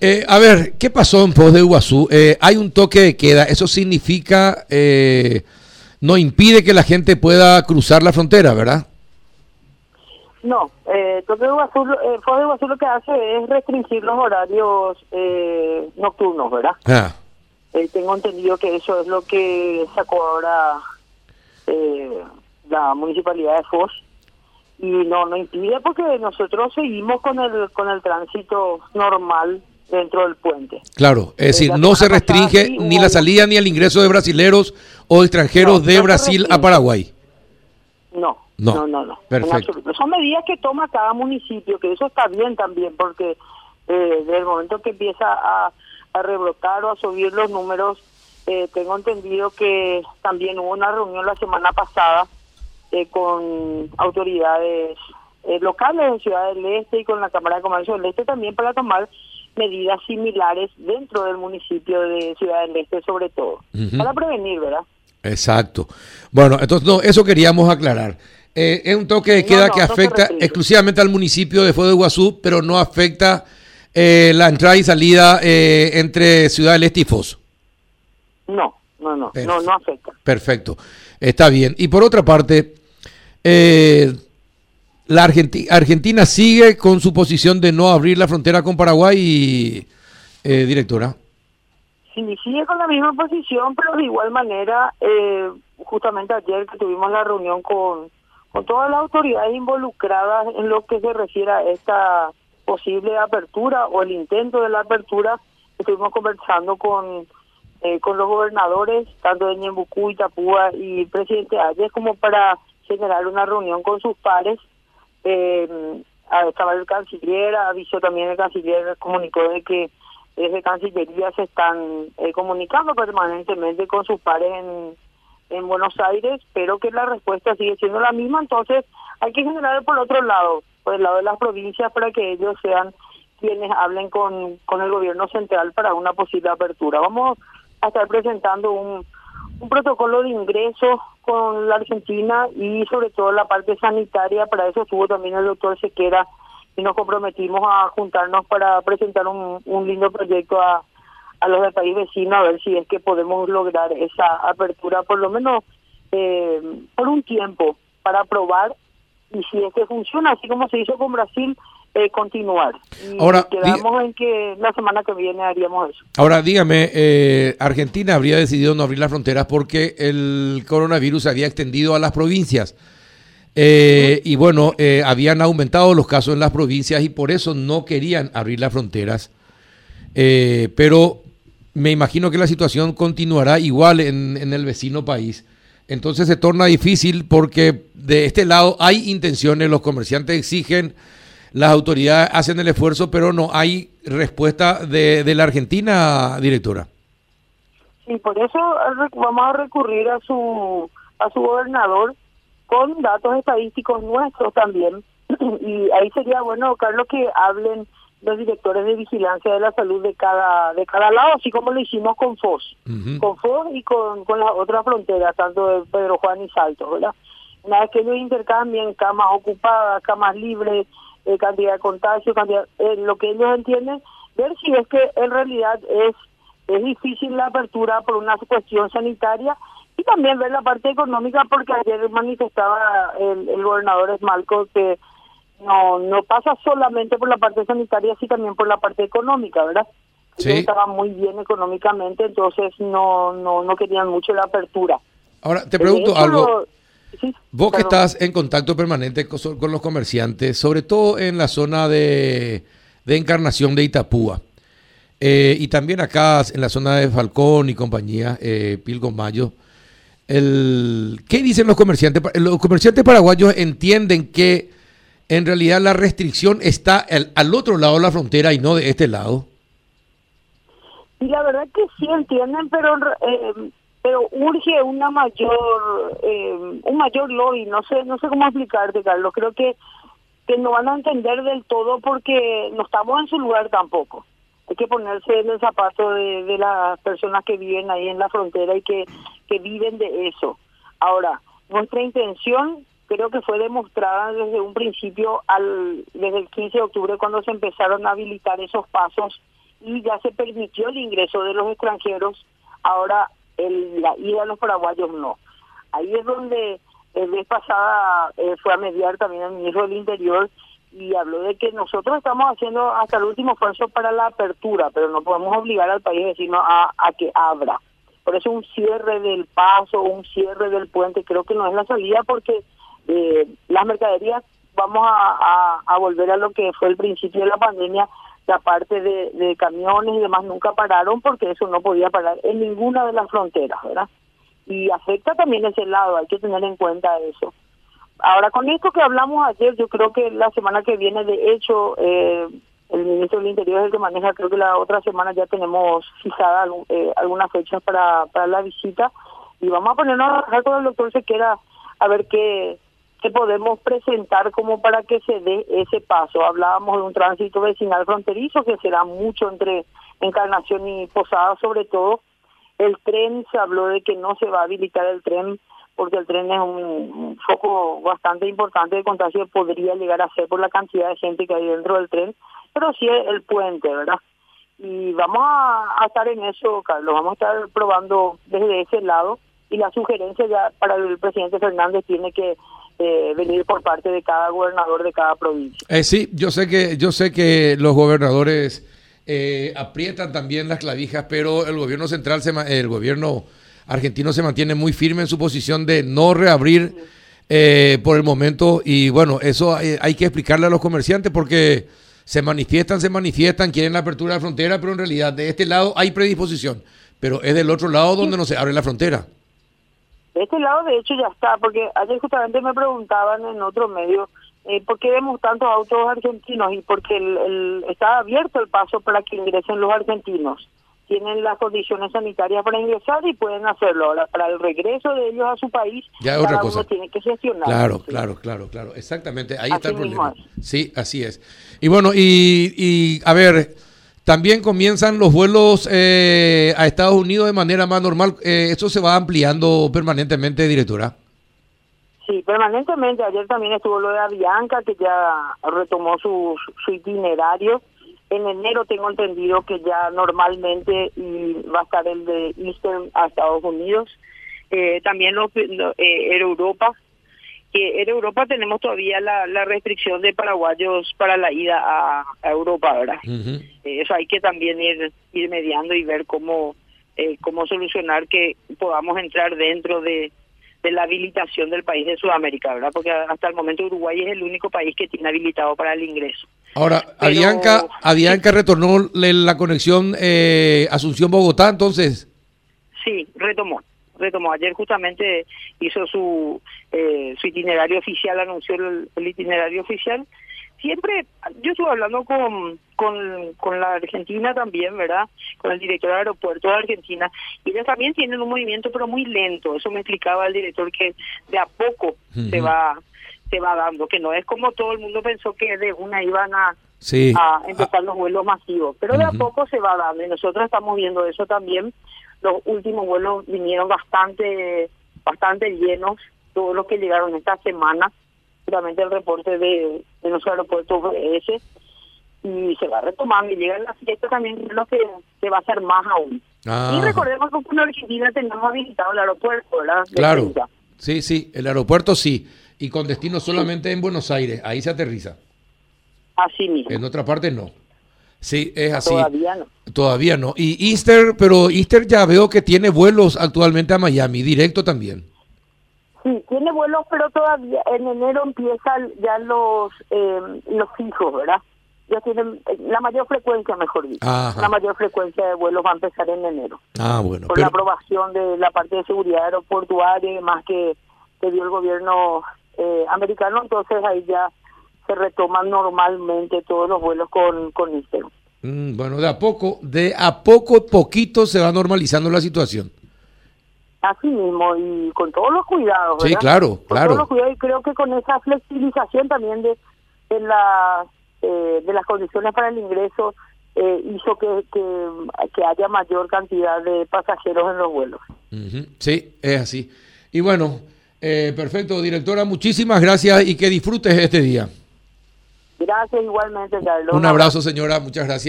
Eh, a ver, ¿qué pasó en Foz de Iguazú? Eh, hay un toque de queda, eso significa, eh, no impide que la gente pueda cruzar la frontera, ¿verdad? No, eh, toque de Iguazú, eh, Foz de Iguazú lo que hace es restringir los horarios eh, nocturnos, ¿verdad? Ah, Eh, tengo entendido que eso es lo que sacó ahora eh, la municipalidad de Foz y no no impide porque nosotros seguimos con el con el tránsito normal dentro del puente. claro, es decir, no se restringe ni la salida ni el ingreso de brasileros o extranjeros No, de no Brasil a. Paraguay. No, No. no, no, no. en Perfecto. Son medidas que toma cada municipio, que eso está bien también, porque eh, desde el momento que empieza a, a rebrotar o a subir los números, eh, tengo entendido que también hubo una reunión la semana pasada eh, con autoridades eh, locales de Ciudad del Este y con la Cámara de Comercio del Este también para tomar medidas similares dentro del municipio de Ciudad del Este sobre todo, para prevenir, ¿verdad? Exacto. Bueno, entonces no, eso queríamos aclarar. Eh, es un toque de queda no, que no afecta exclusivamente al municipio de Fuego de Iguazú, pero no afecta eh, la entrada y salida eh, entre Ciudad del Este y Foz. No, no, no, no, no afecta. Perfecto, está bien. Y por otra parte, eh, la Argenti- Argentina sigue con su posición de no abrir la frontera con Paraguay, eh, directora. Sí, sigue con la misma posición, pero de igual manera, eh, justamente ayer que tuvimos la reunión con, con todas las autoridades involucradas en lo que se refiere a esta posible apertura o el intento de la apertura, estuvimos conversando con, eh, con los gobernadores, tanto de Ñembucú, Itapúa y presidente Ayes, como para generar una reunión con sus pares. Eh, ah, estaba el canciller, avisó también el canciller, comunicó de que desde Cancillería se están eh, comunicando permanentemente con sus pares en, en Buenos Aires, pero que la respuesta sigue siendo la misma, entonces hay que generar por otro lado, por el lado de las provincias, para que ellos sean quienes hablen con, con el gobierno central para una posible apertura. Vamos a estar presentando un, un protocolo de ingreso con la Argentina y sobre todo la parte sanitaria, para eso estuvo también el doctor Sequera y nos comprometimos a juntarnos para presentar un, lindo proyecto a, a los del país vecino a ver si es que podemos lograr esa apertura por lo menos eh, por un tiempo para probar y si es que funciona así como se hizo con Brasil eh, continuar y Ahora, quedamos en que la semana que viene haríamos eso Ahora, dígame, eh, Argentina habría decidido no abrir las fronteras porque el coronavirus se había extendido a las provincias. Eh, y bueno, habían aumentado los casos en las provincias y por eso no querían abrir las fronteras. Pero me imagino que la situación continuará igual en, en el vecino país. Entonces se torna difícil porque de este lado hay intenciones, los comerciantes exigen, las autoridades hacen el esfuerzo, pero no hay respuesta de, de la Argentina, directora. y por eso vamos a recurrir a su a su gobernador con datos estadísticos nuestros también. Y ahí sería bueno Carlos que hablen los directores de vigilancia de la salud de cada de cada lado así como lo hicimos con FOS con FOS y con, con las otras fronteras tanto de Pedro Juan y Salto verdad una vez que ellos intercambien camas ocupadas camas libres eh, cantidad de contagio cantidad eh, lo que ellos entienden ver si es que en realidad es es difícil la apertura por una cuestión sanitaria y también ver la parte económica porque ayer manifestaba el, el gobernador Esmalco que no no pasa solamente por la parte sanitaria sino también por la parte económica verdad Sí. Ellos estaban muy bien económicamente entonces no no no querían mucho la apertura Ahora, te pregunto hecho, algo. lo- sí, Vos que estás en contacto permanente con, con los comerciantes, sobre todo en la zona de, de Encarnación de Itapúa, eh, y también acá en la zona de Falcón y compañía, eh, Pilgo Mayo, el, ¿qué dicen los comerciantes? Los comerciantes paraguayos entienden que en realidad la restricción está al, al otro lado de la frontera y no de este lado. Y la verdad que sí entienden, pero eh, pero urge una mayor eh, un mayor lobby, no sé no sé cómo explicarte, Carlos. Creo que que no van a entender del todo porque no estamos en su lugar tampoco. Hay que ponerse en el zapato de, de las personas que viven ahí en la frontera y que, que viven de eso. Ahora, nuestra intención creo que fue demostrada desde un principio, al desde el 15 de octubre, cuando se empezaron a habilitar esos pasos y ya se permitió el ingreso de los extranjeros, ahora el, la ida los paraguayos no. Ahí es donde el vez pasada eh, fue a mediar también el ministro del Interior y habló de que nosotros estamos haciendo hasta el último esfuerzo para la apertura, pero no podemos obligar al país vecino a, a que abra. Por eso un cierre del paso, un cierre del puente, creo que no es la salida porque eh, las mercaderías vamos a, a, volver a lo que fue el principio de la pandemia, la parte de, camiones y demás nunca pararon porque eso no podía parar en ninguna de las fronteras, ¿verdad? Y afecta también ese lado, hay que tener en cuenta eso. Ahora, con esto que hablamos ayer, yo creo que la semana que viene, de hecho, eh, el ministro del Interior es el que maneja, creo que la otra semana ya tenemos fijada eh, algunas fechas para, para la visita y vamos a ponernos a trabajar con el doctor Sequera a ver qué, qué podemos presentar como para que se dé ese paso. Hablábamos de un tránsito vecinal fronterizo que será mucho entre Encarnación y Posada sobre todo. El tren, se habló de que no se va a habilitar el tren porque el tren es un, foco bastante importante de contagio, podría llegar a ser por la cantidad de gente que hay dentro del tren, pero sí el puente, ¿verdad? Y vamos a, estar en eso, Carlos, vamos a estar probando desde ese lado y la sugerencia ya para el presidente Fernández tiene que eh, venir por parte de cada gobernador de cada provincia. Eh, sí, yo sé que yo sé que los gobernadores eh, aprietan también las clavijas, pero el gobierno central, se, el gobierno argentino se mantiene muy firme en su posición de no reabrir eh, por el momento y bueno, eso hay, que explicarle a los comerciantes porque se manifiestan, se manifiestan, quieren la apertura de la frontera, pero en realidad de este lado hay predisposición, pero es del otro lado donde no se abre la frontera. De este lado de hecho ya está, porque ayer justamente me preguntaban en otro medio, eh, ¿por qué vemos tantos autos argentinos? Y porque el, está abierto el paso para que ingresen los argentinos tienen las condiciones sanitarias para ingresar y pueden hacerlo. Ahora, para el regreso de ellos a su país, ya es otra cosa. tiene que gestionar. Claro, claro, claro, claro. Exactamente, ahí está el problema. Sí, así es. Y bueno, y, y a ver, también comienzan los vuelos eh, a Estados Unidos de manera más normal. Eh, ¿Esto se va ampliando permanentemente, directora? Sí, permanentemente. Ayer también estuvo lo de Avianca, que ya retomó su, su itinerario en enero tengo entendido que ya normalmente va a estar el de Eastern a Estados Unidos. Eh, también los, eh, Europa. Que en Europa tenemos todavía la, la, restricción de paraguayos para la ida a, Europa, ¿verdad? Eh, eso hay que también ir, ir mediando y ver cómo, eh, cómo solucionar que podamos entrar dentro de, de la habilitación del país de Sudamérica, ¿verdad? Porque hasta el momento Uruguay es el único país que tiene habilitado para el ingreso. Ahora, Avianca, Avianca retornó la conexión eh, Asunción-Bogotá, entonces. Sí, retomó, retomó. Ayer justamente hizo su, eh, su itinerario oficial, anunció el itinerario oficial siempre, yo estuve hablando con, con, con la Argentina también, ¿verdad? Con el director del aeropuerto de Argentina, y ellos también tienen un movimiento, pero muy lento. Eso me explicaba el director que de a poco se va se va dando, que no es como todo el mundo pensó que de una iban a, a empezar los vuelos masivos, pero de a poco se va dando y nosotros estamos viendo eso también. Los últimos vuelos vinieron bastante bastante llenos, todos los que llegaron esta semana el reporte de, de nuestro aeropuerto ese y se va retomando y llega la fiesta también lo que se va a hacer más aún. Y recordemos que con Argentina tenemos habilitado el aeropuerto, ¿verdad? claro. Sí, sí, el aeropuerto sí. Y con destino solamente en Buenos Aires, ahí se aterriza. Así mismo. En otra parte no. Sí, es así. Todavía no. Todavía no. Y Easter, pero Easter ya veo que tiene vuelos actualmente a Miami, directo también. Sí, tiene vuelos, pero todavía en enero empiezan ya los eh, los fijos, ¿verdad? Ya tienen eh, la mayor frecuencia, mejor dicho. La mayor frecuencia de vuelos va a empezar en enero. Ah, bueno. Por la aprobación de la parte de seguridad aeroportuaria y demás que, que dio el gobierno eh, americano, entonces ahí ya se retoman normalmente todos los vuelos con, con mm, bueno, de a poco, de a poco, poquito se va normalizando la situación. Así mismo, y con todos los cuidados. Sí, claro, claro. Todos los cuidados, y creo que con esa flexibilización también de, de, la, eh, de las condiciones para el ingreso eh, hizo que, que, haya mayor cantidad de pasajeros en los vuelos. Sí, es así. Y bueno, eh, perfecto, directora, muchísimas gracias y que disfrutes este día. Gracias igualmente, Carlos. Un abrazo, señora, muchas gracias.